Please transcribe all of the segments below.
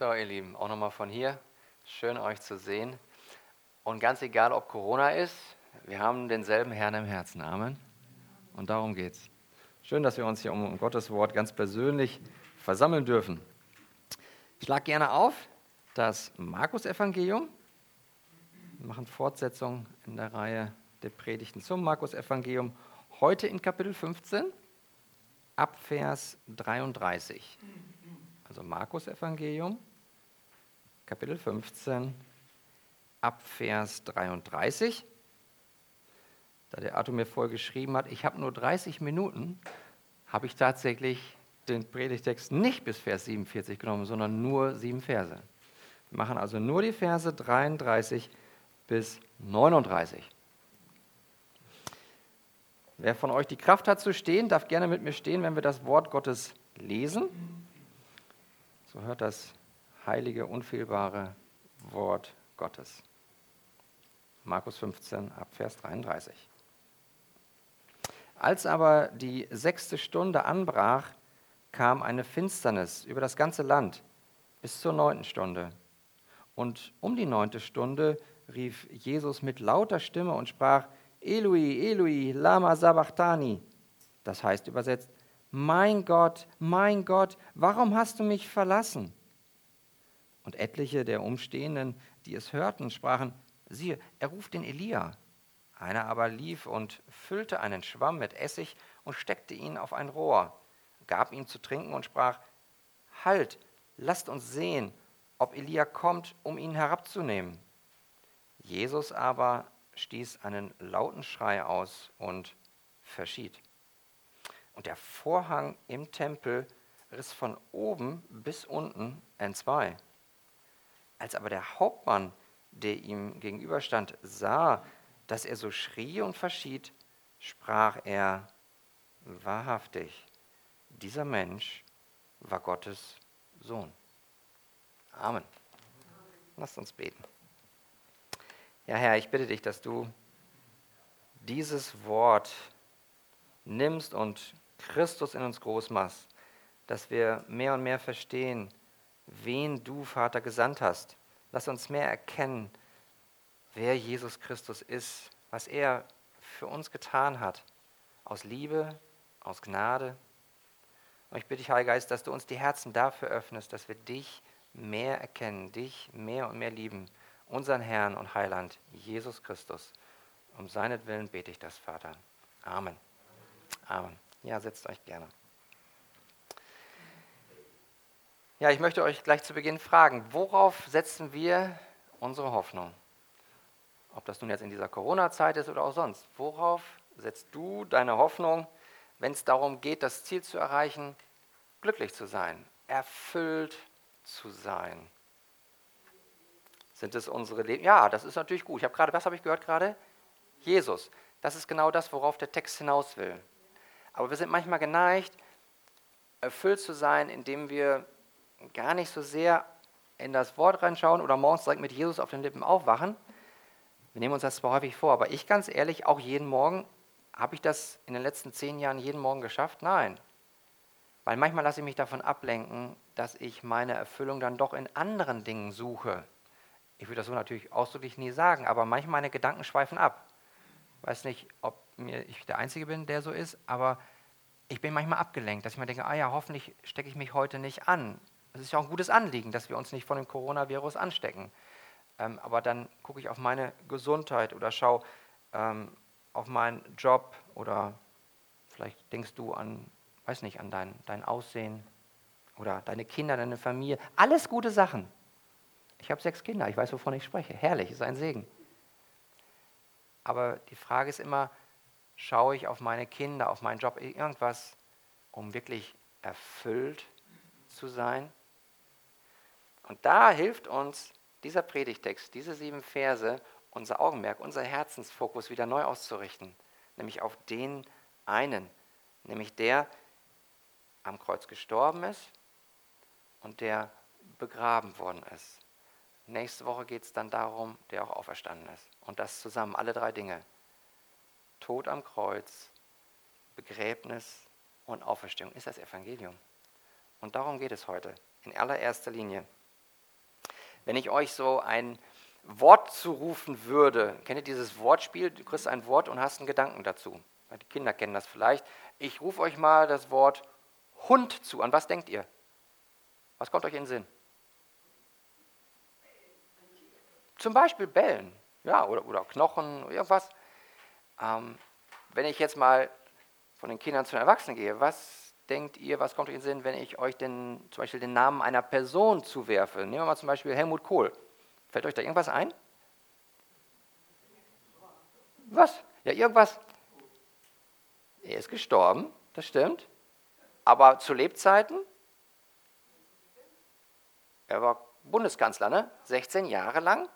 So, ihr Lieben, auch nochmal von hier. Schön euch zu sehen. Und ganz egal, ob Corona ist, wir haben denselben Herrn im Herzen. Amen. Und darum geht's. Schön, dass wir uns hier um Gottes Wort ganz persönlich versammeln dürfen. Ich schlage gerne auf das Markus-Evangelium. Wir machen Fortsetzung in der Reihe der Predigten zum Markus-Evangelium. Heute in Kapitel 15, ab Vers 33. Also Markus-Evangelium, Kapitel 15, ab Vers 33. Da der Arthur mir vorher geschrieben hat, ich habe nur 30 Minuten, habe ich tatsächlich den Predigtext nicht bis Vers 47 genommen, sondern nur sieben Verse. Wir machen also nur die Verse 33 bis 39. Wer von euch die Kraft hat zu stehen, darf gerne mit mir stehen, wenn wir das Wort Gottes lesen. So hört das heilige, unfehlbare Wort Gottes. Markus 15 ab Vers 33. Als aber die sechste Stunde anbrach, kam eine Finsternis über das ganze Land bis zur neunten Stunde. Und um die neunte Stunde rief Jesus mit lauter Stimme und sprach, Eloi, Eloi, lama sabachthani. Das heißt übersetzt, mein Gott, mein Gott, warum hast du mich verlassen? Und etliche der Umstehenden, die es hörten, sprachen, siehe, er ruft den Elia. Einer aber lief und füllte einen Schwamm mit Essig und steckte ihn auf ein Rohr, gab ihm zu trinken und sprach, Halt, lasst uns sehen, ob Elia kommt, um ihn herabzunehmen. Jesus aber stieß einen lauten Schrei aus und verschied. Und der Vorhang im Tempel riss von oben bis unten entzwei. Als aber der Hauptmann, der ihm gegenüberstand, sah, dass er so schrie und verschied, sprach er, wahrhaftig, dieser Mensch war Gottes Sohn. Amen. Lasst uns beten. Ja, Herr, ich bitte dich, dass du dieses Wort nimmst und Christus in uns groß machst, dass wir mehr und mehr verstehen, wen du, Vater, gesandt hast. Lass uns mehr erkennen, wer Jesus Christus ist, was er für uns getan hat, aus Liebe, aus Gnade. Und ich bitte dich, Heiliger Geist, dass du uns die Herzen dafür öffnest, dass wir dich mehr erkennen, dich mehr und mehr lieben, unseren Herrn und Heiland, Jesus Christus. Um seinetwillen bete ich das, Vater. Amen. Amen. Ja, setzt euch gerne. Ja, ich möchte euch gleich zu Beginn fragen, worauf setzen wir unsere Hoffnung? Ob das nun jetzt in dieser Corona-Zeit ist oder auch sonst. Worauf setzt du deine Hoffnung, wenn es darum geht, das Ziel zu erreichen, glücklich zu sein, erfüllt zu sein? Sind es unsere Leben? Ja, das ist natürlich gut. Ich habe gerade, was habe ich gehört gerade? Jesus. Das ist genau das, worauf der Text hinaus will. Aber wir sind manchmal geneigt, erfüllt zu sein, indem wir gar nicht so sehr in das Wort reinschauen oder morgens direkt mit Jesus auf den Lippen aufwachen. Wir nehmen uns das zwar häufig vor, aber ich ganz ehrlich, auch jeden Morgen, habe ich das in den letzten zehn Jahren jeden Morgen geschafft? Nein. Weil manchmal lasse ich mich davon ablenken, dass ich meine Erfüllung dann doch in anderen Dingen suche. Ich würde das so natürlich ausdrücklich nie sagen, aber manchmal meine Gedanken schweifen ab. Ich weiß nicht, ob mir ich der Einzige bin, der so ist, aber ich bin manchmal abgelenkt, dass ich mir denke, ah ja, hoffentlich stecke ich mich heute nicht an. Es ist ja auch ein gutes Anliegen, dass wir uns nicht von dem Coronavirus anstecken. Ähm, aber dann gucke ich auf meine Gesundheit oder schaue ähm, auf meinen Job oder vielleicht denkst du an, weiß nicht, an dein, dein Aussehen oder deine Kinder, deine Familie. Alles gute Sachen. Ich habe sechs Kinder, ich weiß, wovon ich spreche. Herrlich, ist ein Segen. Aber die Frage ist immer, schaue ich auf meine Kinder, auf meinen Job, irgendwas, um wirklich erfüllt zu sein? Und da hilft uns dieser Predigtext, diese sieben Verse, unser Augenmerk, unser Herzensfokus wieder neu auszurichten, nämlich auf den einen, nämlich der am Kreuz gestorben ist und der begraben worden ist. Nächste Woche geht es dann darum, der auch auferstanden ist. Und das zusammen, alle drei Dinge. Tod am Kreuz, Begräbnis und Auferstehung ist das Evangelium. Und darum geht es heute, in allererster Linie. Wenn ich euch so ein Wort zurufen würde, kennt ihr dieses Wortspiel? Du kriegst ein Wort und hast einen Gedanken dazu. Die Kinder kennen das vielleicht. Ich rufe euch mal das Wort Hund zu. An was denkt ihr? Was kommt euch in den Sinn? Zum Beispiel Bellen, ja, oder, oder Knochen, irgendwas. Ähm, wenn ich jetzt mal von den Kindern zu den Erwachsenen gehe, was denkt ihr, was kommt euch in den Sinn, wenn ich euch den, zum Beispiel den Namen einer Person zuwerfe? Nehmen wir mal zum Beispiel Helmut Kohl. Fällt euch da irgendwas ein? Was? Ja, irgendwas. Er ist gestorben, das stimmt. Aber zu Lebzeiten? Er war Bundeskanzler, ne? 16 Jahre lang.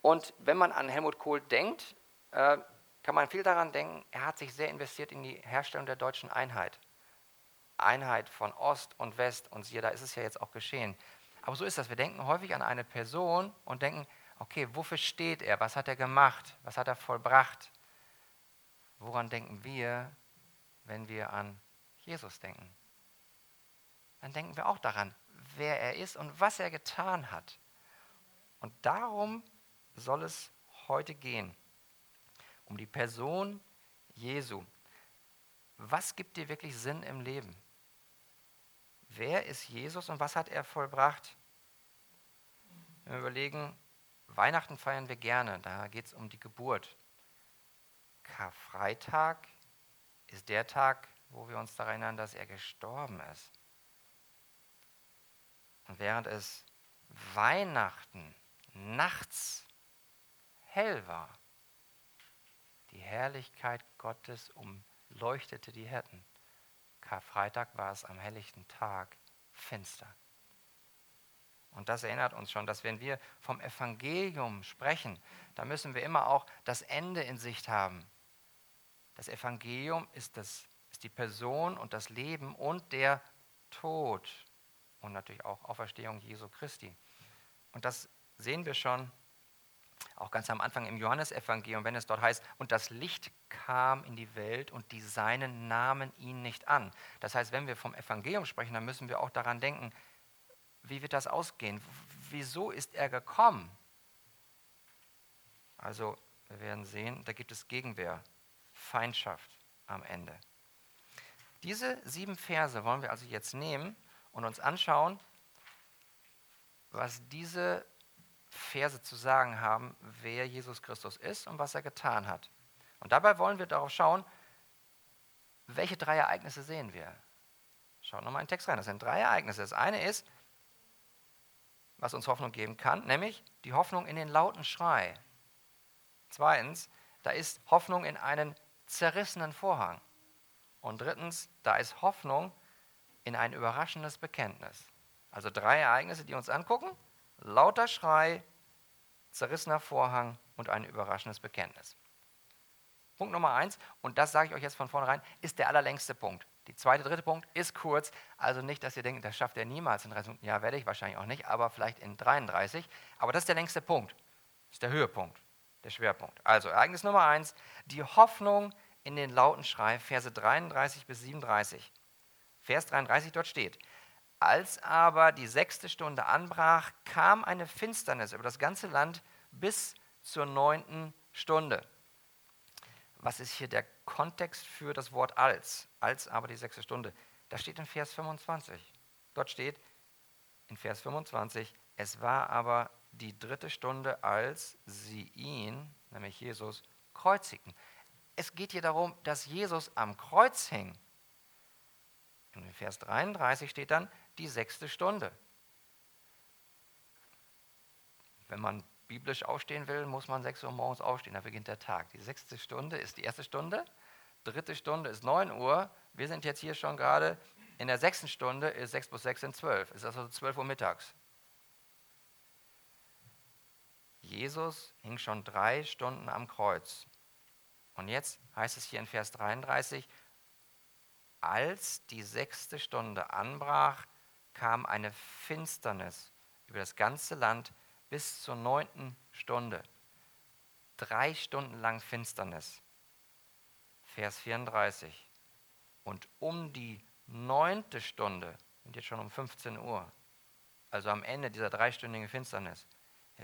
Und wenn man an Helmut Kohl denkt, äh, kann man viel daran denken, er hat sich sehr investiert in die Herstellung der deutschen Einheit. Einheit von Ost und West und siehe, da ist es ja jetzt auch geschehen. Aber so ist das. Wir denken häufig an eine Person und denken, okay, wofür steht er? Was hat er gemacht? Was hat er vollbracht? Woran denken wir, wenn wir an Jesus denken? Dann denken wir auch daran, wer er ist und was er getan hat. Und darum soll es heute gehen. Um die Person Jesu. Was gibt dir wirklich Sinn im Leben? Wer ist Jesus und was hat er vollbracht? Wenn wir überlegen, Weihnachten feiern wir gerne, da geht es um die Geburt. Karfreitag ist der Tag, wo wir uns daran erinnern, dass er gestorben ist. Und während es Weihnachten nachts hell war. Die Herrlichkeit Gottes umleuchtete die Hirten. Karfreitag war es am helllichten Tag finster. Und das erinnert uns schon, dass wenn wir vom Evangelium sprechen, da müssen wir immer auch das Ende in Sicht haben. Das Evangelium ist, das, ist die Person und das Leben und der Tod und natürlich auch Auferstehung Jesu Christi. Und das sehen wir schon auch ganz am Anfang im Johannesevangelium, wenn es dort heißt, und das Licht kam in die Welt und die Seinen nahmen ihn nicht an. Das heißt, wenn wir vom Evangelium sprechen, dann müssen wir auch daran denken, wie wird das ausgehen? Wieso ist er gekommen? Also, wir werden sehen, da gibt es Gegenwehr, Feindschaft am Ende. Diese sieben Verse wollen wir also jetzt nehmen und uns anschauen, was diese Verse zu sagen haben, wer Jesus Christus ist und was er getan hat. Und dabei wollen wir darauf schauen, welche drei Ereignisse sehen wir. Schaut nochmal in den Text rein. Das sind drei Ereignisse. Das eine ist, was uns Hoffnung geben kann, nämlich die Hoffnung in den lauten Schrei. Zweitens, da ist Hoffnung in einen zerrissenen Vorhang. Und drittens, da ist Hoffnung in ein überraschendes Bekenntnis. Also drei Ereignisse, die uns angucken lauter Schrei, zerrissener Vorhang und ein überraschendes Bekenntnis. Punkt Nummer eins, und das sage ich euch jetzt von vornherein, ist der allerlängste Punkt. Die zweite, dritte Punkt ist kurz, also nicht, dass ihr denkt, das schafft er niemals in 30 Ja, werde ich wahrscheinlich auch nicht, aber vielleicht in 33. Aber das ist der längste Punkt. Das ist der Höhepunkt, der Schwerpunkt. Also Ereignis Nummer eins, die Hoffnung in den lauten Schrei, Verse 33 bis 37. Vers 33 dort steht, als aber die sechste Stunde anbrach, kam eine Finsternis über das ganze Land bis zur neunten Stunde. Was ist hier der Kontext für das Wort als? Als aber die sechste Stunde. Das steht in Vers 25. Dort steht in Vers 25, es war aber die dritte Stunde, als sie ihn, nämlich Jesus, kreuzigten. Es geht hier darum, dass Jesus am Kreuz hing. In Vers 33 steht dann, die sechste Stunde. Wenn man biblisch aufstehen will, muss man 6 Uhr morgens aufstehen, da beginnt der Tag. Die sechste Stunde ist die erste Stunde, dritte Stunde ist 9 Uhr. Wir sind jetzt hier schon gerade in der sechsten Stunde, ist 6 plus 6 sind 12, ist also 12 Uhr mittags. Jesus hing schon drei Stunden am Kreuz. Und jetzt heißt es hier in Vers 33, als die sechste Stunde anbrach, kam eine Finsternis über das ganze Land bis zur neunten Stunde. Drei Stunden lang Finsternis. Vers 34. Und um die neunte Stunde, sind jetzt schon um 15 Uhr, also am Ende dieser dreistündigen Finsternis,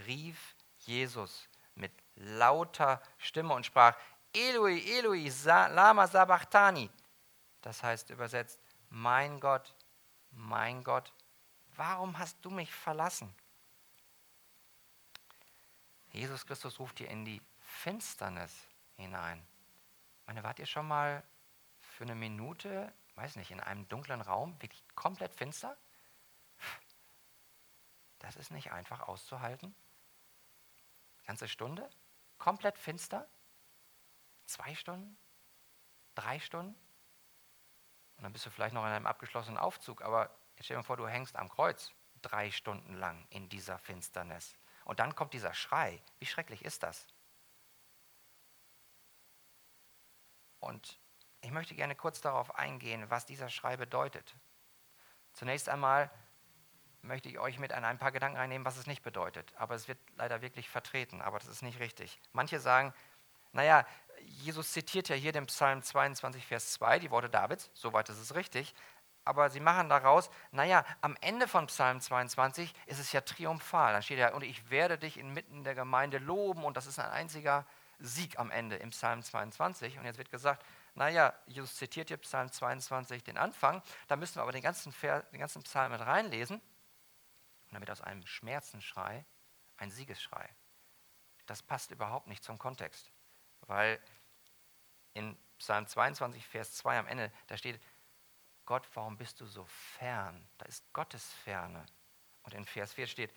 rief Jesus mit lauter Stimme und sprach, Eloi, Eloi, lama sabachthani. Das heißt übersetzt, mein Gott, mein Gott, warum hast du mich verlassen? Jesus Christus ruft dir in die Finsternis hinein. Meine, wart ihr schon mal für eine Minute, weiß nicht, in einem dunklen Raum, wirklich komplett finster? Das ist nicht einfach auszuhalten. Ganze Stunde, komplett finster, zwei Stunden, drei Stunden. Und dann bist du vielleicht noch in einem abgeschlossenen Aufzug, aber jetzt stell dir vor, du hängst am Kreuz drei Stunden lang in dieser Finsternis. Und dann kommt dieser Schrei. Wie schrecklich ist das? Und ich möchte gerne kurz darauf eingehen, was dieser Schrei bedeutet. Zunächst einmal möchte ich euch mit ein paar Gedanken reinnehmen, was es nicht bedeutet. Aber es wird leider wirklich vertreten, aber das ist nicht richtig. Manche sagen, naja, Jesus zitiert ja hier den Psalm 22, Vers 2, die Worte Davids, soweit ist es richtig. Aber sie machen daraus, naja, am Ende von Psalm 22 ist es ja triumphal. Dann steht ja, und ich werde dich inmitten der Gemeinde loben. Und das ist ein einziger Sieg am Ende im Psalm 22. Und jetzt wird gesagt, naja, Jesus zitiert hier Psalm 22 den Anfang. Da müssen wir aber den ganzen, Vers, den ganzen Psalm mit reinlesen. Und damit aus einem Schmerzensschrei ein Siegesschrei. Das passt überhaupt nicht zum Kontext, weil in Psalm 22, Vers 2 am Ende, da steht, Gott, warum bist du so fern? Da ist Gottes Ferne. Und in Vers 4 steht,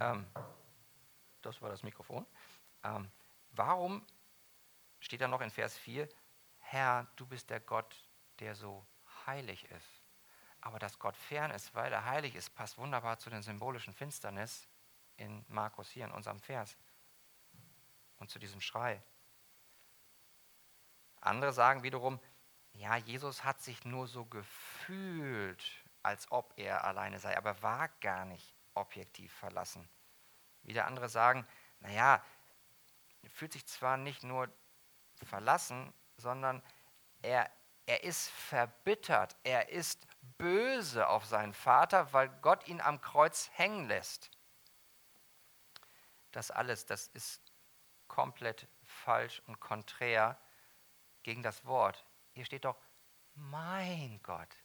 ähm, das war das Mikrofon, ähm, warum steht da noch in Vers 4, Herr, du bist der Gott, der so heilig ist. Aber dass Gott fern ist, weil er heilig ist, passt wunderbar zu den symbolischen Finsternis in Markus hier in unserem Vers und zu diesem Schrei. Andere sagen wiederum, ja, Jesus hat sich nur so gefühlt, als ob er alleine sei, aber war gar nicht objektiv verlassen. Wieder andere sagen, naja, er fühlt sich zwar nicht nur verlassen, sondern er, er ist verbittert, er ist böse auf seinen Vater, weil Gott ihn am Kreuz hängen lässt. Das alles, das ist komplett falsch und konträr gegen das Wort. Hier steht doch, mein Gott.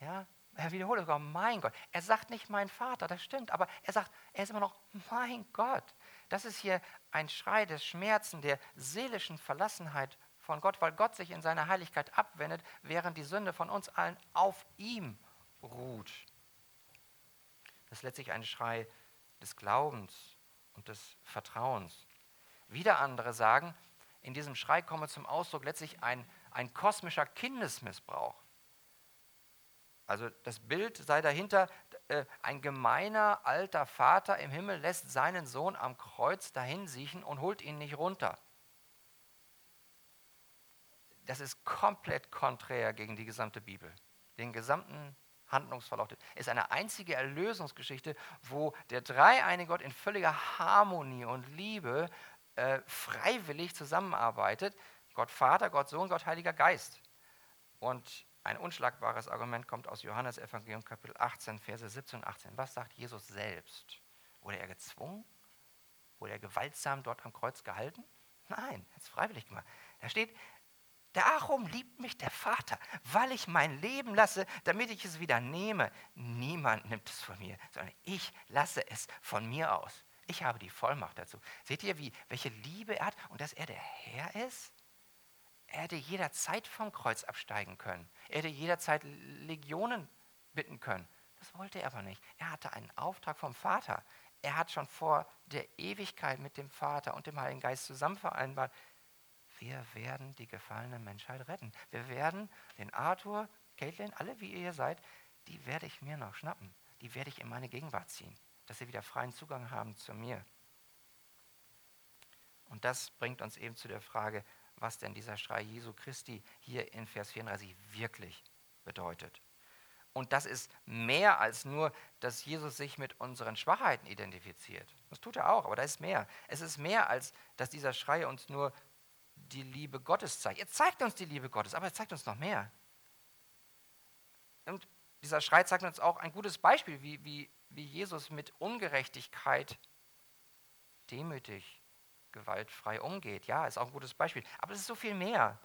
Ja, er wiederholt sogar, mein Gott. Er sagt nicht mein Vater, das stimmt, aber er sagt, er ist immer noch mein Gott. Das ist hier ein Schrei des Schmerzen, der seelischen Verlassenheit von Gott, weil Gott sich in seiner Heiligkeit abwendet, während die Sünde von uns allen auf ihm ruht. Das ist letztlich ein Schrei des Glaubens und des Vertrauens. Wieder andere sagen, in diesem Schrei komme zum Ausdruck letztlich ein, ein kosmischer Kindesmissbrauch. Also das Bild sei dahinter, äh, ein gemeiner alter Vater im Himmel lässt seinen Sohn am Kreuz dahin siechen und holt ihn nicht runter das ist komplett konträr gegen die gesamte Bibel. Den gesamten Handlungsverlauf ist eine einzige Erlösungsgeschichte, wo der dreieinige Gott in völliger Harmonie und Liebe äh, freiwillig zusammenarbeitet. Gott Vater, Gott Sohn, Gott Heiliger Geist. Und ein unschlagbares Argument kommt aus Johannes Evangelium Kapitel 18, Verse 17 und 18. Was sagt Jesus selbst? Wurde er gezwungen? Wurde er gewaltsam dort am Kreuz gehalten? Nein, er hat es freiwillig gemacht. Da steht, Darum liebt mich der Vater, weil ich mein Leben lasse, damit ich es wieder nehme. Niemand nimmt es von mir, sondern ich lasse es von mir aus. Ich habe die Vollmacht dazu. Seht ihr, wie, welche Liebe er hat und dass er der Herr ist? Er hätte jederzeit vom Kreuz absteigen können. Er hätte jederzeit Legionen bitten können. Das wollte er aber nicht. Er hatte einen Auftrag vom Vater. Er hat schon vor der Ewigkeit mit dem Vater und dem Heiligen Geist zusammen vereinbart, wir werden die gefallene Menschheit retten. Wir werden den Arthur, Caitlin, alle wie ihr seid, die werde ich mir noch schnappen. Die werde ich in meine Gegenwart ziehen, dass sie wieder freien Zugang haben zu mir. Und das bringt uns eben zu der Frage, was denn dieser Schrei Jesu Christi hier in Vers 34 wirklich bedeutet. Und das ist mehr als nur, dass Jesus sich mit unseren Schwachheiten identifiziert. Das tut er auch, aber da ist mehr. Es ist mehr als, dass dieser Schrei uns nur die Liebe Gottes zeigt. Er zeigt uns die Liebe Gottes, aber er zeigt uns noch mehr. Und dieser Schrei zeigt uns auch ein gutes Beispiel, wie, wie, wie Jesus mit Ungerechtigkeit demütig, gewaltfrei umgeht. Ja, ist auch ein gutes Beispiel. Aber es ist so viel mehr.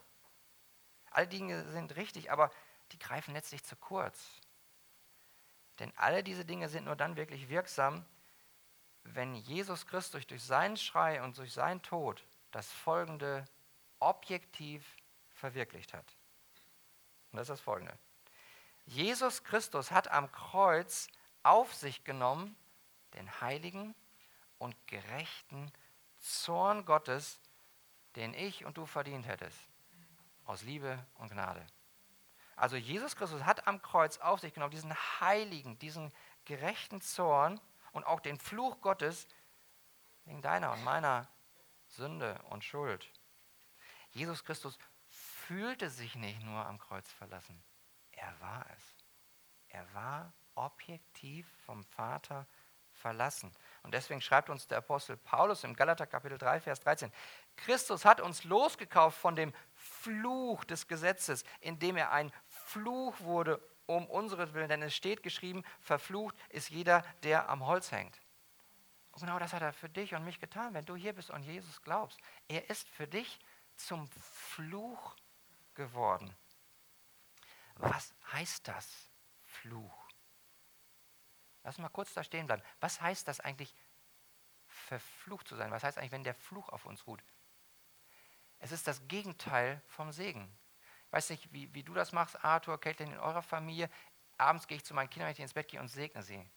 Alle Dinge sind richtig, aber die greifen letztlich zu kurz. Denn alle diese Dinge sind nur dann wirklich wirksam, wenn Jesus Christus durch seinen Schrei und durch seinen Tod das Folgende objektiv verwirklicht hat. Und das ist das Folgende. Jesus Christus hat am Kreuz auf sich genommen den heiligen und gerechten Zorn Gottes, den ich und du verdient hättest, aus Liebe und Gnade. Also Jesus Christus hat am Kreuz auf sich genommen diesen heiligen, diesen gerechten Zorn und auch den Fluch Gottes wegen deiner und meiner Sünde und Schuld. Jesus Christus fühlte sich nicht nur am Kreuz verlassen, er war es. Er war objektiv vom Vater verlassen. Und deswegen schreibt uns der Apostel Paulus im Galater Kapitel 3, Vers 13, Christus hat uns losgekauft von dem Fluch des Gesetzes, indem er ein Fluch wurde um unsere Willen. Denn es steht geschrieben, verflucht ist jeder, der am Holz hängt. Und genau das hat er für dich und mich getan, wenn du hier bist und Jesus glaubst. Er ist für dich zum Fluch geworden. Was heißt das, Fluch? Lass mal kurz da stehen bleiben. Was heißt das eigentlich, verflucht zu sein? Was heißt eigentlich, wenn der Fluch auf uns ruht? Es ist das Gegenteil vom Segen. Ich weiß nicht, wie, wie du das machst, Arthur, Caitlin, in eurer Familie. Abends gehe ich zu meinen Kindern, wenn ich ins Bett gehe und segne sie.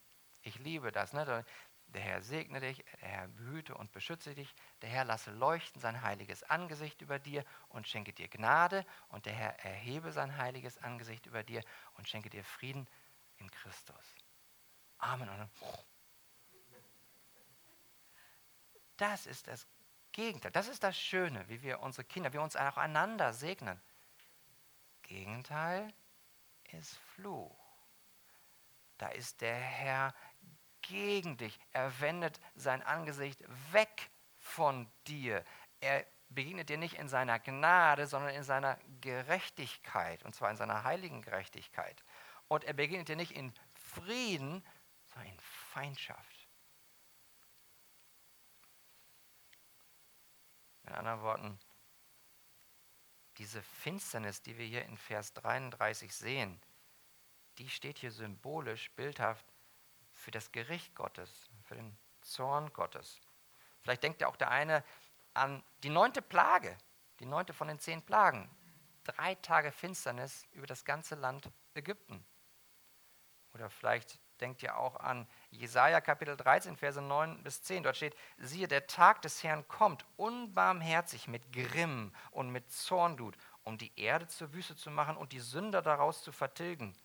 Ich liebe das. Ne? Der Herr segne dich, der Herr behüte und beschütze dich, der Herr lasse leuchten sein heiliges Angesicht über dir und schenke dir Gnade und der Herr erhebe sein heiliges Angesicht über dir und schenke dir Frieden in Christus. Amen. Das ist das Gegenteil. Das ist das Schöne, wie wir unsere Kinder, wie wir uns auch einander segnen. Gegenteil ist Fluch. Da ist der Herr gegen dich. Er wendet sein Angesicht weg von dir. Er begegnet dir nicht in seiner Gnade, sondern in seiner Gerechtigkeit, und zwar in seiner heiligen Gerechtigkeit. Und er begegnet dir nicht in Frieden, sondern in Feindschaft. In anderen Worten, diese Finsternis, die wir hier in Vers 33 sehen, die steht hier symbolisch, bildhaft für das Gericht Gottes, für den Zorn Gottes. Vielleicht denkt ja auch der eine an die neunte Plage, die neunte von den zehn Plagen. Drei Tage Finsternis über das ganze Land Ägypten. Oder vielleicht denkt ihr auch an Jesaja Kapitel 13, Verse 9 bis 10. Dort steht: Siehe, der Tag des Herrn kommt, unbarmherzig mit Grimm und mit Zornglut, um die Erde zur Wüste zu machen und die Sünder daraus zu vertilgen.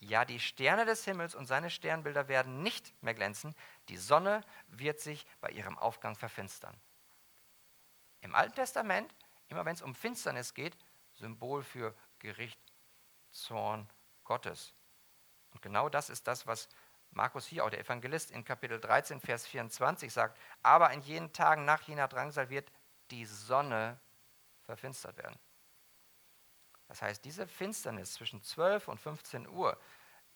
Ja, die Sterne des Himmels und seine Sternbilder werden nicht mehr glänzen, die Sonne wird sich bei ihrem Aufgang verfinstern. Im Alten Testament, immer wenn es um Finsternis geht, Symbol für Gericht, Zorn Gottes. Und genau das ist das, was Markus hier, auch der Evangelist, in Kapitel 13, Vers 24 sagt. Aber in jenen Tagen nach jener Drangsal wird die Sonne verfinstert werden. Das heißt, diese Finsternis zwischen 12 und 15 Uhr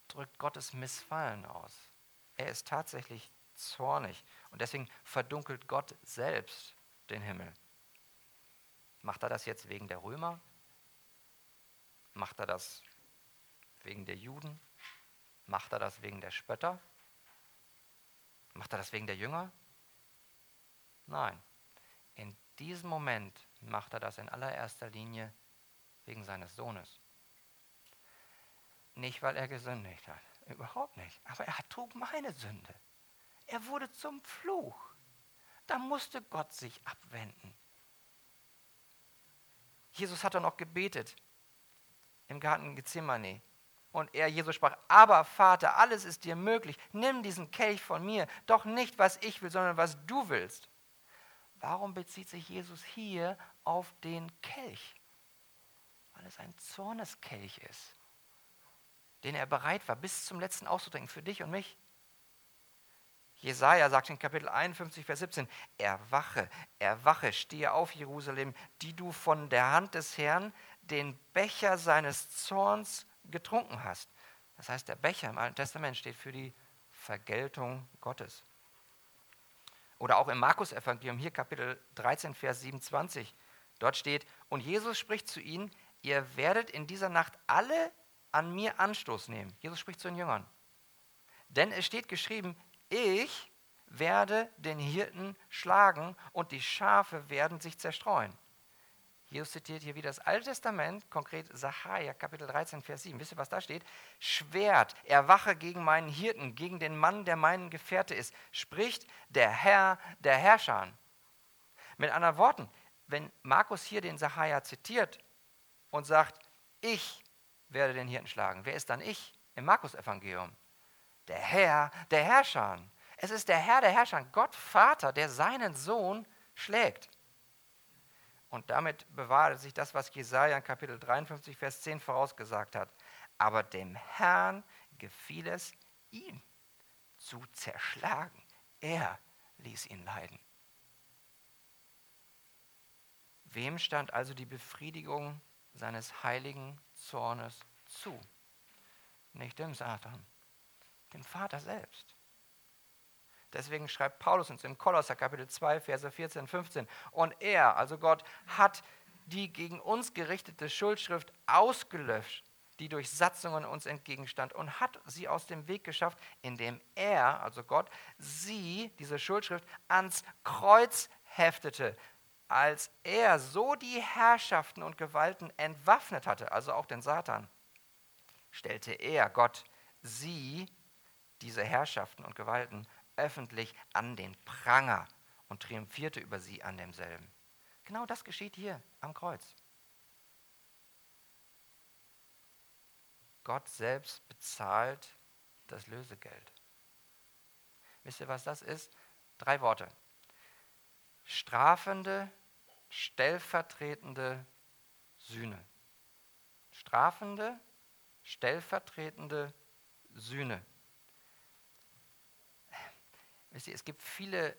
drückt Gottes Missfallen aus. Er ist tatsächlich zornig und deswegen verdunkelt Gott selbst den Himmel. Macht er das jetzt wegen der Römer? Macht er das wegen der Juden? Macht er das wegen der Spötter? Macht er das wegen der Jünger? Nein. In diesem Moment macht er das in allererster Linie wegen seines Sohnes. Nicht, weil er gesündigt hat, überhaupt nicht. Aber er trug meine Sünde. Er wurde zum Fluch. Da musste Gott sich abwenden. Jesus hat doch noch gebetet im Garten Gethsemane. Und er, Jesus, sprach, aber Vater, alles ist dir möglich. Nimm diesen Kelch von mir. Doch nicht, was ich will, sondern was du willst. Warum bezieht sich Jesus hier auf den Kelch? weil es ein Zorneskelch ist, den er bereit war, bis zum letzten auszutrinken, für dich und mich. Jesaja sagt in Kapitel 51, Vers 17: Erwache, erwache, stehe auf, Jerusalem, die du von der Hand des Herrn den Becher seines Zorns getrunken hast. Das heißt, der Becher im Alten Testament steht für die Vergeltung Gottes. Oder auch im Markus-Evangelium, hier Kapitel 13, Vers 27. Dort steht, und Jesus spricht zu ihnen, ihr werdet in dieser Nacht alle an mir Anstoß nehmen. Jesus spricht zu den Jüngern. Denn es steht geschrieben, ich werde den Hirten schlagen und die Schafe werden sich zerstreuen. Jesus zitiert hier wieder das Alte Testament, konkret Sacharja, Kapitel 13, Vers 7. Wisst ihr, was da steht? Schwert, erwache gegen meinen Hirten, gegen den Mann, der mein Gefährte ist, spricht der Herr der Herrscher. Mit anderen Worten, wenn Markus hier den Sacharja zitiert und sagt, ich werde den Hirten schlagen, wer ist dann ich im Markus-Evangelium? Der Herr der Herrscher. Es ist der Herr der Herrscher, Gott Vater, der seinen Sohn schlägt. Und damit bewahrt sich das, was Jesaja in Kapitel 53, Vers 10 vorausgesagt hat. Aber dem Herrn gefiel es, ihn zu zerschlagen. Er ließ ihn leiden. Wem stand also die Befriedigung seines heiligen Zornes zu? Nicht dem Satan, dem Vater selbst. Deswegen schreibt Paulus uns im Kolosser Kapitel 2, Verse 14 und 15. Und er, also Gott, hat die gegen uns gerichtete Schuldschrift ausgelöscht, die durch Satzungen uns entgegenstand, und hat sie aus dem Weg geschafft, indem er, also Gott, sie, diese Schuldschrift, ans Kreuz heftete, als er so die Herrschaften und Gewalten entwaffnet hatte, also auch den Satan, stellte er, Gott, sie, diese Herrschaften und Gewalten, öffentlich an den Pranger und triumphierte über sie an demselben. Genau das geschieht hier am Kreuz. Gott selbst bezahlt das Lösegeld. Wisst ihr, was das ist? Drei Worte. Strafende, stellvertretende Sühne. Strafende, stellvertretende Sühne. Wisst ihr, es gibt viele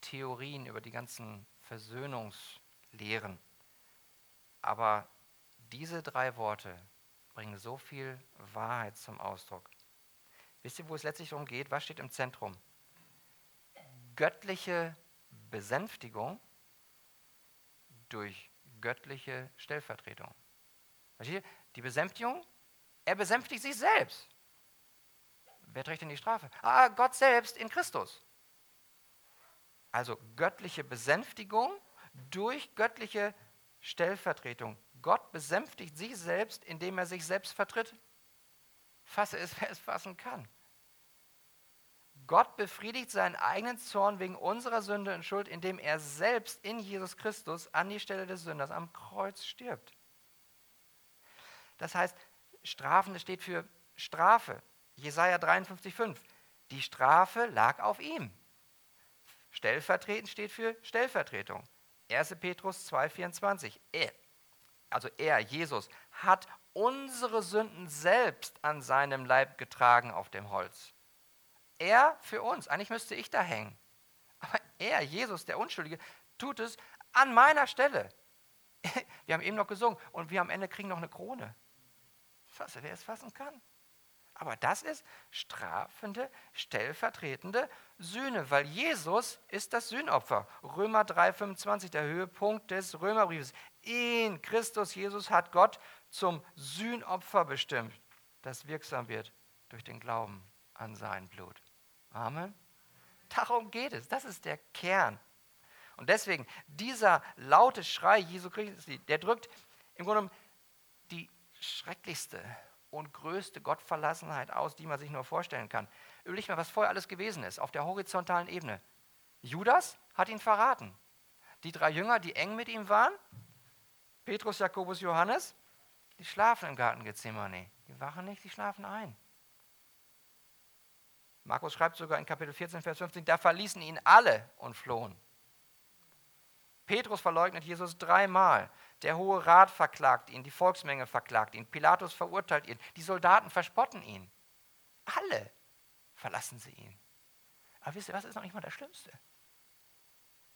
Theorien über die ganzen Versöhnungslehren, aber diese drei Worte bringen so viel Wahrheit zum Ausdruck. Wisst ihr, wo es letztlich darum geht? Was steht im Zentrum? Göttliche Besänftigung durch göttliche Stellvertretung. Die Besänftigung, er besänftigt sich selbst. Wer trägt denn die Strafe? Ah, Gott selbst in Christus. Also göttliche Besänftigung durch göttliche Stellvertretung. Gott besänftigt sich selbst, indem er sich selbst vertritt. Fasse es, wer es fassen kann. Gott befriedigt seinen eigenen Zorn wegen unserer Sünde und Schuld, indem er selbst in Jesus Christus an die Stelle des Sünders am Kreuz stirbt. Das heißt, Strafen steht für Strafe. Jesaja 53,5. Die Strafe lag auf ihm. Stellvertretend steht für Stellvertretung. 1. Petrus 2,24. Er, also er, Jesus, hat unsere Sünden selbst an seinem Leib getragen auf dem Holz. Er für uns. Eigentlich müsste ich da hängen. Aber er, Jesus, der Unschuldige, tut es an meiner Stelle. Wir haben eben noch gesungen und wir am Ende kriegen noch eine Krone. Fasse, wer es fassen kann. Aber das ist strafende, stellvertretende Sühne, weil Jesus ist das Sühnopfer. Römer 3,25, der Höhepunkt des Römerbriefes. Ihn, Christus Jesus, hat Gott zum Sühnopfer bestimmt, das wirksam wird durch den Glauben an sein Blut. Amen. Darum geht es. Das ist der Kern. Und deswegen, dieser laute Schrei Jesu Christi, der drückt im Grunde die schrecklichste und größte Gottverlassenheit aus, die man sich nur vorstellen kann. Überleg mal, was vorher alles gewesen ist, auf der horizontalen Ebene. Judas hat ihn verraten. Die drei Jünger, die eng mit ihm waren, Petrus, Jakobus, Johannes, die schlafen im Garten Gethsemane. Die wachen nicht, die schlafen ein. Markus schreibt sogar in Kapitel 14, Vers 15, da verließen ihn alle und flohen. Petrus verleugnet Jesus dreimal. Der Hohe Rat verklagt ihn, die Volksmenge verklagt ihn, Pilatus verurteilt ihn, die Soldaten verspotten ihn. Alle verlassen sie ihn. Aber wisst ihr, was ist noch nicht mal das Schlimmste?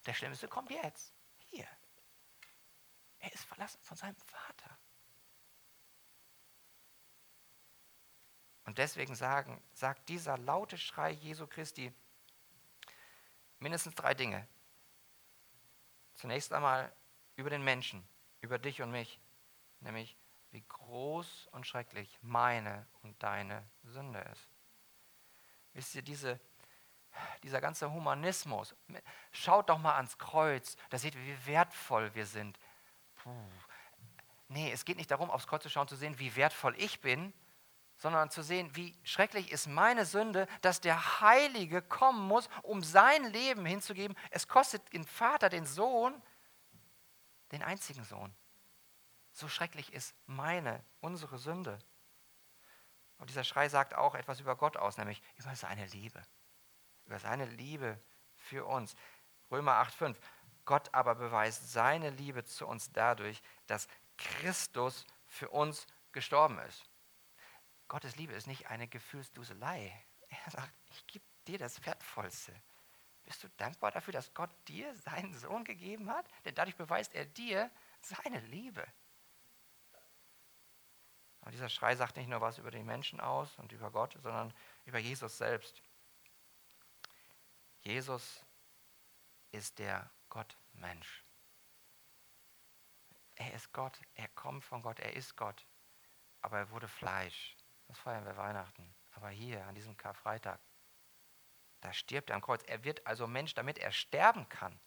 Der Schlimmste kommt jetzt, hier. Er ist verlassen von seinem Vater. Und deswegen sagen, sagt dieser laute Schrei Jesu Christi, mindestens drei Dinge. Zunächst einmal über den Menschen, über dich und mich, nämlich wie groß und schrecklich meine und deine Sünde ist. Wisst ihr, diese, dieser ganze Humanismus, schaut doch mal ans Kreuz, da seht ihr, wie wertvoll wir sind. Puh. Nee, es geht nicht darum, aufs Kreuz zu schauen, zu sehen, wie wertvoll ich bin, sondern zu sehen, wie schrecklich ist meine Sünde, dass der Heilige kommen muss, um sein Leben hinzugeben. Es kostet den Vater, den Sohn, den einzigen Sohn. So schrecklich ist meine, unsere Sünde. Und dieser Schrei sagt auch etwas über Gott aus, nämlich über seine Liebe. Über seine Liebe für uns. Römer 8,5. Gott aber beweist seine Liebe zu uns dadurch, dass Christus für uns gestorben ist. Gottes Liebe ist nicht eine Gefühlsduselei. Er sagt, ich gebe dir das Wertvollste. Bist du dankbar dafür, dass Gott dir seinen Sohn gegeben hat? Denn dadurch beweist er dir seine Liebe. Und dieser Schrei sagt nicht nur was über den Menschen aus und über Gott, sondern über Jesus selbst. Jesus ist der Gott-Mensch. Er ist Gott, er kommt von Gott, er ist Gott. Aber er wurde Fleisch. Das feiern wir Weihnachten. Aber hier, an diesem Karfreitag, da stirbt er am Kreuz. Er wird also Mensch, damit er sterben kann.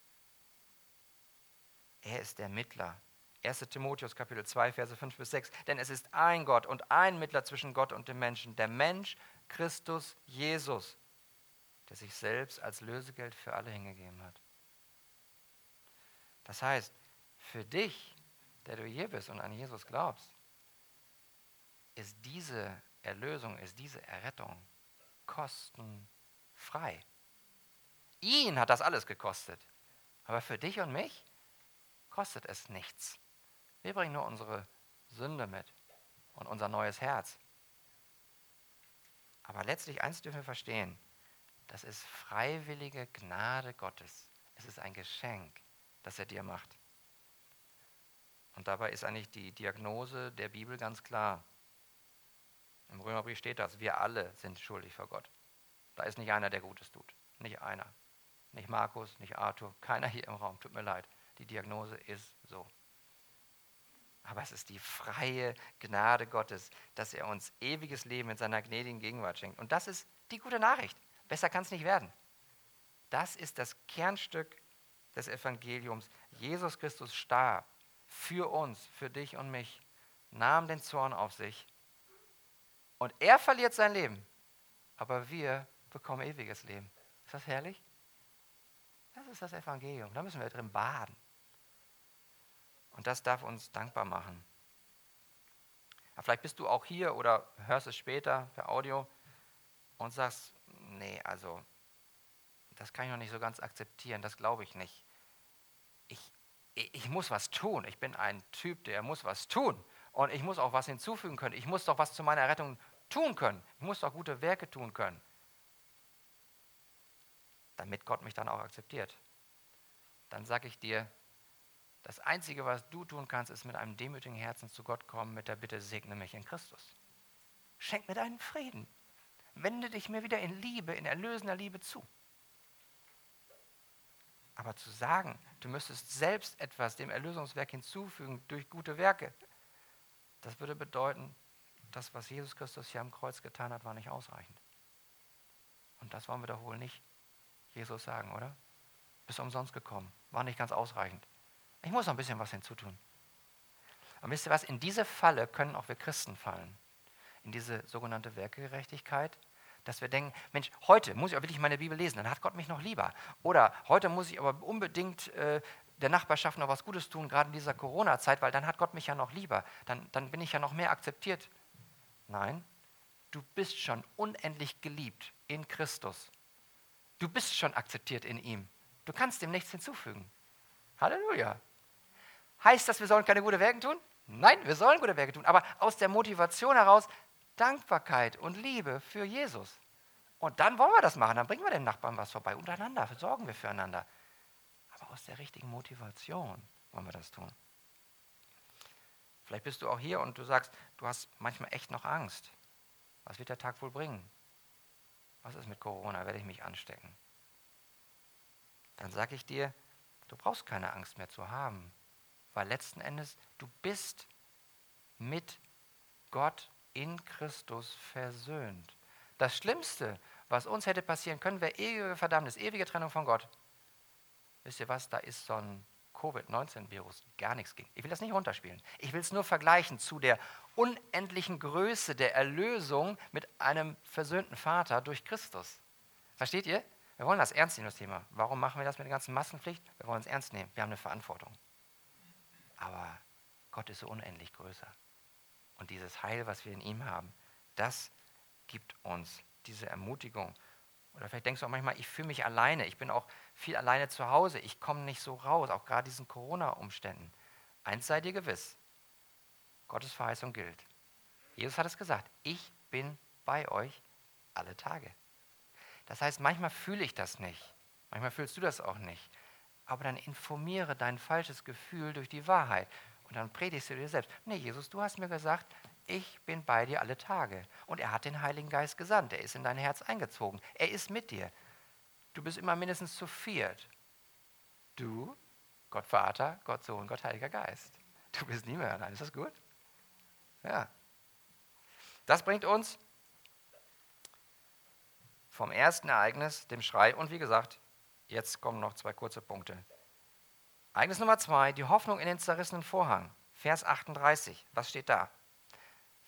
Er ist der Mittler. 1 Timotheus Kapitel 2, Verse 5 bis 6. Denn es ist ein Gott und ein Mittler zwischen Gott und dem Menschen, der Mensch Christus Jesus, der sich selbst als Lösegeld für alle hingegeben hat. Das heißt, für dich, der du hier bist und an Jesus glaubst, ist diese Erlösung, ist diese Errettung kostenfrei. Ihn hat das alles gekostet. Aber für dich und mich kostet es nichts. Wir bringen nur unsere Sünde mit und unser neues Herz. Aber letztlich eins dürfen wir verstehen, das ist freiwillige Gnade Gottes. Es ist ein Geschenk, das er dir macht. Und dabei ist eigentlich die Diagnose der Bibel ganz klar. Im Römerbrief steht das, wir alle sind schuldig vor Gott. Da ist nicht einer, der Gutes tut. Nicht einer. Nicht Markus, nicht Arthur, keiner hier im Raum. Tut mir leid. Die Diagnose ist so. Aber es ist die freie Gnade Gottes, dass er uns ewiges Leben in seiner gnädigen Gegenwart schenkt. Und das ist die gute Nachricht. Besser kann es nicht werden. Das ist das Kernstück des Evangeliums. Jesus Christus starb für uns, für dich und mich, nahm den Zorn auf sich und er verliert sein Leben, aber wir bekommen ewiges Leben. Ist das herrlich? Das ist das Evangelium. Da müssen wir drin baden. Und das darf uns dankbar machen. Ja, vielleicht bist du auch hier oder hörst es später per Audio und sagst, nee, also das kann ich noch nicht so ganz akzeptieren, das glaube ich nicht. Ich, ich, ich muss was tun. Ich bin ein Typ, der muss was tun. Und ich muss auch was hinzufügen können. Ich muss doch was zu meiner Rettung tun können. Ich muss doch gute Werke tun können. Damit Gott mich dann auch akzeptiert. Dann sage ich dir, das Einzige, was du tun kannst, ist mit einem demütigen Herzen zu Gott kommen, mit der Bitte, segne mich in Christus. Schenk mir deinen Frieden. Wende dich mir wieder in Liebe, in erlösender Liebe zu. Aber zu sagen, du müsstest selbst etwas dem Erlösungswerk hinzufügen durch gute Werke, das würde bedeuten, das, was Jesus Christus hier am Kreuz getan hat, war nicht ausreichend. Und das wollen wir doch wohl nicht Jesus sagen, oder? Bist umsonst gekommen, war nicht ganz ausreichend. Ich muss noch ein bisschen was hinzutun. Und wisst ihr was? In diese Falle können auch wir Christen fallen. In diese sogenannte Werkegerechtigkeit, dass wir denken, Mensch, heute muss ich aber wirklich meine Bibel lesen, dann hat Gott mich noch lieber. Oder heute muss ich aber unbedingt äh, der Nachbarschaft noch was Gutes tun, gerade in dieser Corona-Zeit, weil dann hat Gott mich ja noch lieber. Dann, dann bin ich ja noch mehr akzeptiert. Nein, du bist schon unendlich geliebt in Christus. Du bist schon akzeptiert in ihm. Du kannst dem nichts hinzufügen. Halleluja. Heißt das, wir sollen keine guten Werke tun? Nein, wir sollen gute Werke tun, aber aus der Motivation heraus Dankbarkeit und Liebe für Jesus. Und dann wollen wir das machen, dann bringen wir den Nachbarn was vorbei. Untereinander sorgen wir füreinander. Aber aus der richtigen Motivation wollen wir das tun. Vielleicht bist du auch hier und du sagst, du hast manchmal echt noch Angst. Was wird der Tag wohl bringen? Was ist mit Corona? Werde ich mich anstecken? dann sage ich dir, du brauchst keine Angst mehr zu haben, weil letzten Endes du bist mit Gott in Christus versöhnt. Das Schlimmste, was uns hätte passieren können, wäre ewige Verdammnis, ewige Trennung von Gott. Wisst ihr was, da ist so ein Covid-19-Virus gar nichts gegen. Ich will das nicht runterspielen. Ich will es nur vergleichen zu der unendlichen Größe der Erlösung mit einem versöhnten Vater durch Christus. Versteht ihr? Wir wollen das ernst nehmen, das Thema. Warum machen wir das mit der ganzen Maskenpflicht? Wir wollen es ernst nehmen. Wir haben eine Verantwortung. Aber Gott ist so unendlich größer. Und dieses Heil, was wir in ihm haben, das gibt uns diese Ermutigung. Oder vielleicht denkst du auch manchmal, ich fühle mich alleine. Ich bin auch viel alleine zu Hause. Ich komme nicht so raus, auch gerade diesen Corona-Umständen. Eins sei dir gewiss, Gottes Verheißung gilt. Jesus hat es gesagt, ich bin bei euch alle Tage. Das heißt, manchmal fühle ich das nicht. Manchmal fühlst du das auch nicht. Aber dann informiere dein falsches Gefühl durch die Wahrheit. Und dann predigst du dir selbst. Nee, Jesus, du hast mir gesagt, ich bin bei dir alle Tage. Und er hat den Heiligen Geist gesandt. Er ist in dein Herz eingezogen. Er ist mit dir. Du bist immer mindestens zu viert. Du, Gott Vater, Gott Sohn, Gott Heiliger Geist. Du bist nie mehr allein. Ist das gut? Ja. Das bringt uns vom ersten Ereignis, dem Schrei, und wie gesagt, jetzt kommen noch zwei kurze Punkte. Ereignis Nummer zwei, die Hoffnung in den zerrissenen Vorhang. Vers 38. Was steht da?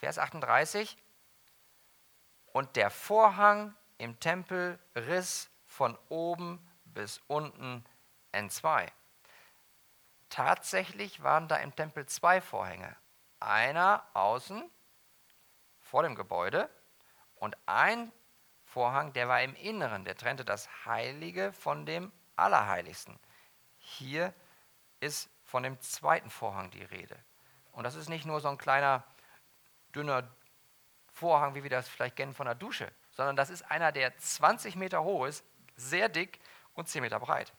Vers 38. Und der Vorhang im Tempel riss von oben bis unten entzwei. Tatsächlich waren da im Tempel zwei Vorhänge. Einer außen vor dem Gebäude und ein Vorhang, der war im Inneren, der trennte das Heilige von dem Allerheiligsten. Hier ist von dem zweiten Vorhang die Rede. Und das ist nicht nur so ein kleiner, dünner Vorhang, wie wir das vielleicht kennen von der Dusche, sondern das ist einer, der 20 Meter hoch ist, sehr dick und 10 Meter breit.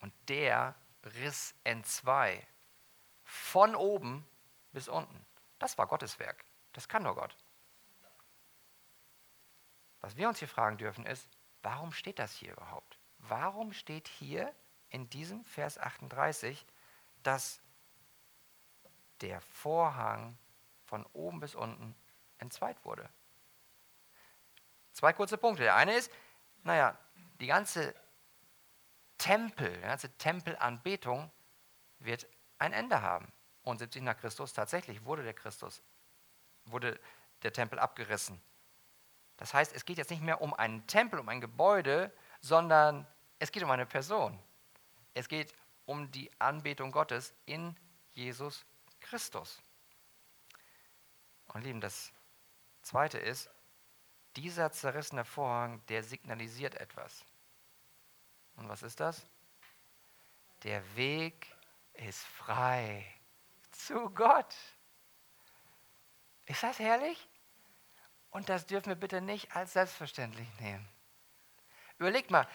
Und der riss entzwei, von oben bis unten. Das war Gottes Werk. Das kann nur Gott. Was wir uns hier fragen dürfen ist, warum steht das hier überhaupt? Warum steht hier in diesem Vers 38, dass der Vorhang von oben bis unten entzweit wurde? Zwei kurze Punkte. Der eine ist, naja, die ganze Tempel, die ganze Tempelanbetung wird ein Ende haben. Und 70 nach Christus tatsächlich wurde der Christus, wurde der Tempel abgerissen. Das heißt, es geht jetzt nicht mehr um einen Tempel, um ein Gebäude, sondern es geht um eine Person. Es geht um die Anbetung Gottes in Jesus Christus. Und lieben, das Zweite ist, dieser zerrissene Vorhang, der signalisiert etwas. Und was ist das? Der Weg ist frei zu Gott. Ist das herrlich? Und das dürfen wir bitte nicht als selbstverständlich nehmen. Überlegt mal,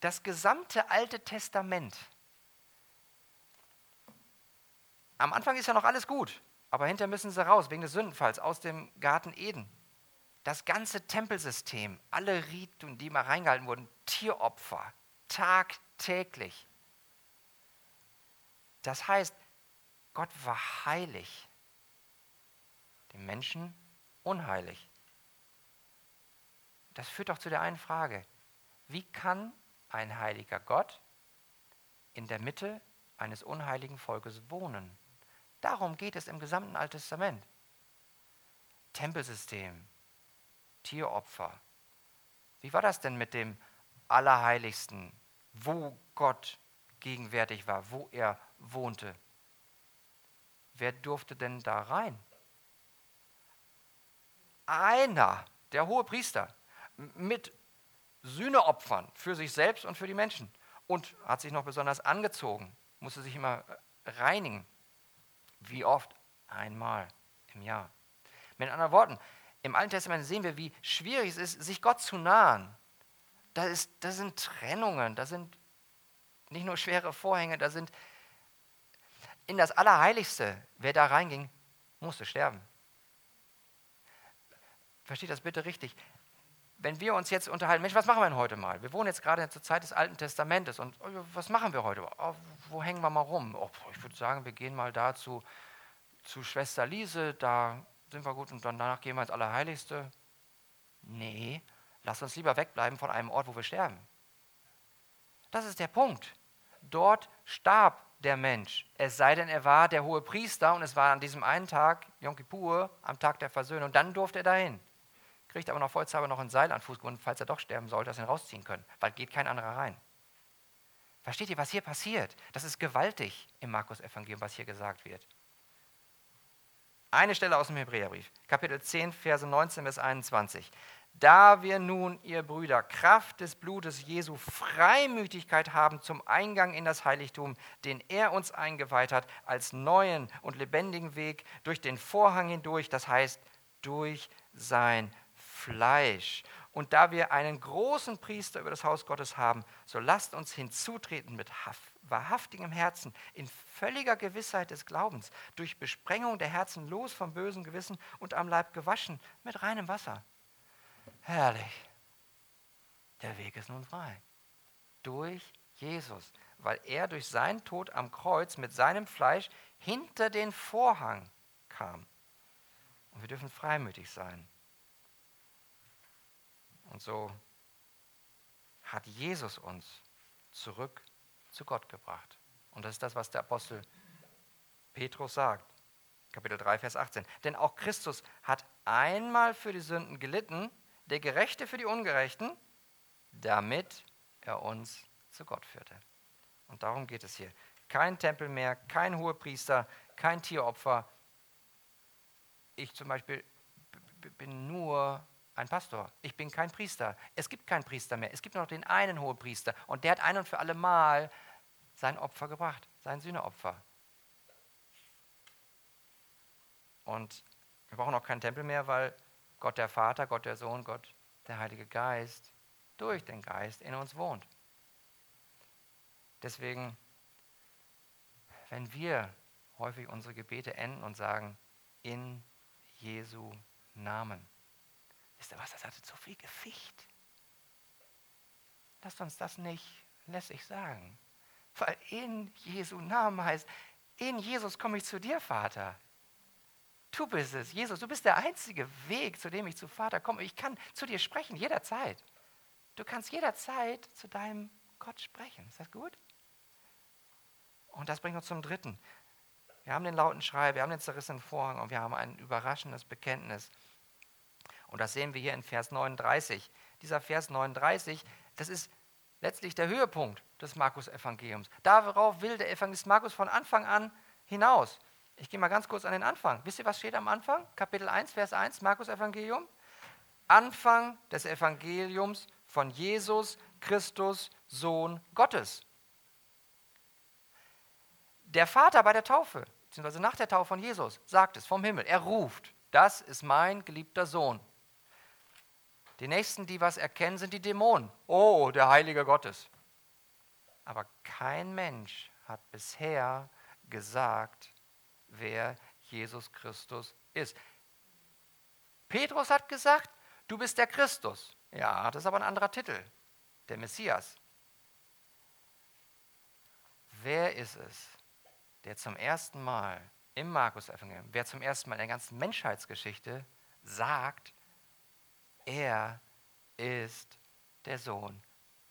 das gesamte Alte Testament. Am Anfang ist ja noch alles gut, aber hinterher müssen sie raus wegen des Sündenfalls aus dem Garten Eden das ganze Tempelsystem, alle Riten, die mal reingehalten wurden, Tieropfer, tagtäglich. Das heißt, Gott war heilig, dem Menschen unheilig. Das führt doch zu der einen Frage, wie kann ein heiliger Gott in der Mitte eines unheiligen Volkes wohnen? Darum geht es im gesamten Alten Testament. Tempelsystem, Tieropfer. Wie war das denn mit dem Allerheiligsten, wo Gott gegenwärtig war, wo er wohnte? Wer durfte denn da rein? Einer, der hohe Priester, mit Sühneopfern für sich selbst und für die Menschen. Und hat sich noch besonders angezogen, musste sich immer reinigen. Wie oft? Einmal im Jahr. Mit anderen Worten, im Alten Testament sehen wir, wie schwierig es ist, sich Gott zu nahen. Da, ist, da sind Trennungen, da sind nicht nur schwere Vorhänge, da sind in das Allerheiligste, wer da reinging, musste sterben. Versteht das bitte richtig. Wenn wir uns jetzt unterhalten, Mensch, was machen wir denn heute mal? Wir wohnen jetzt gerade zur Zeit des Alten Testamentes und oh, was machen wir heute? Oh, wo hängen wir mal rum? Oh, ich würde sagen, wir gehen mal da zu, zu Schwester Liese, da sind wir gut und danach gehen wir ins Allerheiligste. Nee, lass uns lieber wegbleiben von einem Ort, wo wir sterben. Das ist der Punkt. Dort starb der Mensch. Es sei denn, er war der hohe Priester und es war an diesem einen Tag, Yom Kippur, am Tag der Versöhnung. Dann durfte er dahin. Kriegt aber noch vollzeitig noch ein Seil an Fuß gebunden, falls er doch sterben sollte, dass ihn rausziehen können, weil geht kein anderer rein. Versteht ihr, was hier passiert? Das ist gewaltig im Markus-Evangelium, was hier gesagt wird. Eine Stelle aus dem Hebräerbrief, Kapitel 10, Verse 19 bis 21. Da wir nun, ihr Brüder, Kraft des Blutes Jesu Freimütigkeit haben zum Eingang in das Heiligtum, den er uns eingeweiht hat, als neuen und lebendigen Weg durch den Vorhang hindurch, das heißt durch sein Fleisch. Und da wir einen großen Priester über das Haus Gottes haben, so lasst uns hinzutreten mit wahrhaftigem Herzen, in völliger Gewissheit des Glaubens, durch Besprengung der Herzen los vom bösen Gewissen und am Leib gewaschen mit reinem Wasser. Herrlich. Der Weg ist nun frei. Durch Jesus, weil er durch seinen Tod am Kreuz mit seinem Fleisch hinter den Vorhang kam. Und wir dürfen freimütig sein. Und so hat Jesus uns zurück zu Gott gebracht. Und das ist das, was der Apostel Petrus sagt. Kapitel 3, Vers 18. Denn auch Christus hat einmal für die Sünden gelitten, der Gerechte für die Ungerechten, damit er uns zu Gott führte. Und darum geht es hier. Kein Tempel mehr, kein Hohepriester, kein Tieropfer. Ich zum Beispiel bin nur ein Pastor. Ich bin kein Priester. Es gibt keinen Priester mehr. Es gibt nur noch den einen Hohepriester. Und der hat ein und für alle Mal sein Opfer gebracht, sein Sühneopfer. Und wir brauchen auch keinen Tempel mehr, weil Gott der Vater, Gott der Sohn, Gott der Heilige Geist durch den Geist in uns wohnt. Deswegen, wenn wir häufig unsere Gebete enden und sagen, in Jesu Namen, wisst ihr was, das hatte so viel Gewicht. Lasst uns das nicht lässig sagen. Weil in Jesu Namen heißt, in Jesus komme ich zu dir, Vater. Du bist es, Jesus. Du bist der einzige Weg, zu dem ich zu Vater komme. Ich kann zu dir sprechen, jederzeit. Du kannst jederzeit zu deinem Gott sprechen. Ist das gut? Und das bringt uns zum dritten. Wir haben den lauten Schrei, wir haben den zerrissenen Vorhang und wir haben ein überraschendes Bekenntnis. Und das sehen wir hier in Vers 39. Dieser Vers 39, das ist letztlich der Höhepunkt des Markus-Evangeliums. Darauf will der Evangelist Markus von Anfang an hinaus. Ich gehe mal ganz kurz an den Anfang. Wisst ihr, was steht am Anfang? Kapitel 1, Vers 1, Markus Evangelium. Anfang des Evangeliums von Jesus Christus, Sohn Gottes. Der Vater bei der Taufe, beziehungsweise nach der Taufe von Jesus, sagt es vom Himmel. Er ruft, das ist mein geliebter Sohn. Die Nächsten, die was erkennen, sind die Dämonen. Oh, der Heilige Gottes. Aber kein Mensch hat bisher gesagt, wer Jesus Christus ist. Petrus hat gesagt, du bist der Christus. Ja, das ist aber ein anderer Titel, der Messias. Wer ist es, der zum ersten Mal im Markus-Evangelium, wer zum ersten Mal in der ganzen Menschheitsgeschichte sagt, er ist der Sohn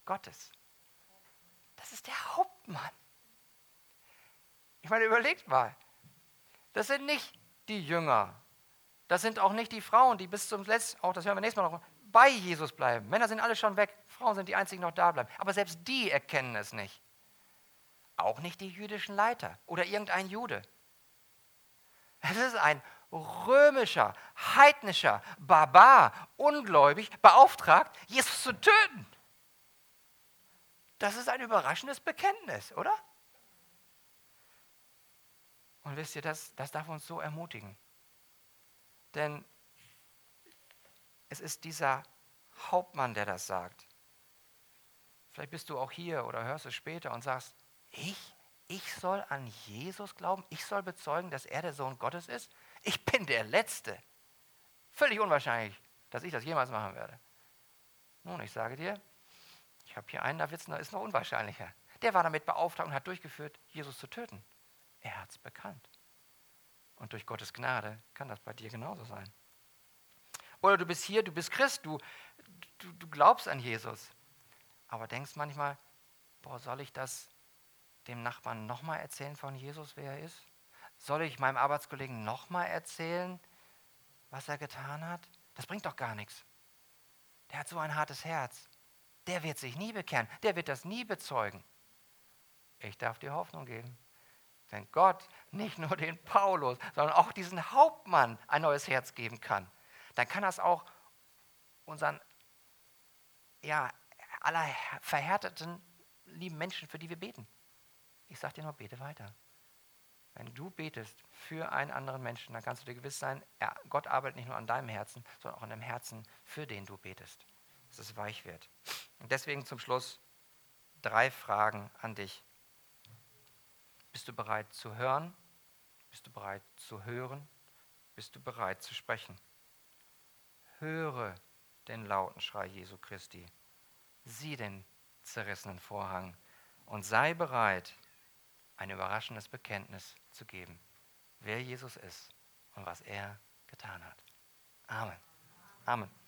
Gottes? Das ist der Hauptmann. Ich meine, überlegt mal, das sind nicht die Jünger. Das sind auch nicht die Frauen, die bis zum letzten, auch das hören wir nächstes Mal noch, bei Jesus bleiben. Männer sind alle schon weg, Frauen sind die einzigen, die noch da bleiben. Aber selbst die erkennen es nicht. Auch nicht die jüdischen Leiter oder irgendein Jude. Es ist ein römischer, heidnischer Barbar, ungläubig, beauftragt, Jesus zu töten. Das ist ein überraschendes Bekenntnis, oder? Und wisst ihr, das, das darf uns so ermutigen. Denn es ist dieser Hauptmann, der das sagt. Vielleicht bist du auch hier oder hörst es später und sagst, ich, ich soll an Jesus glauben, ich soll bezeugen, dass er der Sohn Gottes ist. Ich bin der Letzte. Völlig unwahrscheinlich, dass ich das jemals machen werde. Nun, ich sage dir, ich habe hier einen, da ist noch unwahrscheinlicher. Der war damit beauftragt und hat durchgeführt, Jesus zu töten. Er hat es bekannt. Und durch Gottes Gnade kann das bei dir genauso sein. Oder du bist hier, du bist Christ, du, du, du glaubst an Jesus, aber denkst manchmal, boah, soll ich das dem Nachbarn nochmal erzählen von Jesus, wer er ist? Soll ich meinem Arbeitskollegen nochmal erzählen, was er getan hat? Das bringt doch gar nichts. Der hat so ein hartes Herz. Der wird sich nie bekehren. Der wird das nie bezeugen. Ich darf dir Hoffnung geben. Wenn Gott nicht nur den Paulus, sondern auch diesen Hauptmann ein neues Herz geben kann, dann kann das auch unseren ja, aller verhärteten lieben Menschen, für die wir beten. Ich sage dir nur, bete weiter. Wenn du betest für einen anderen Menschen, dann kannst du dir gewiss sein, Gott arbeitet nicht nur an deinem Herzen, sondern auch an dem Herzen, für den du betest, dass es weich wird. Und deswegen zum Schluss drei Fragen an dich. Bist du bereit zu hören? Bist du bereit zu hören? Bist du bereit zu sprechen? Höre den lauten Schrei Jesu Christi. Sieh den zerrissenen Vorhang und sei bereit, ein überraschendes Bekenntnis zu geben, wer Jesus ist und was er getan hat. Amen. Amen.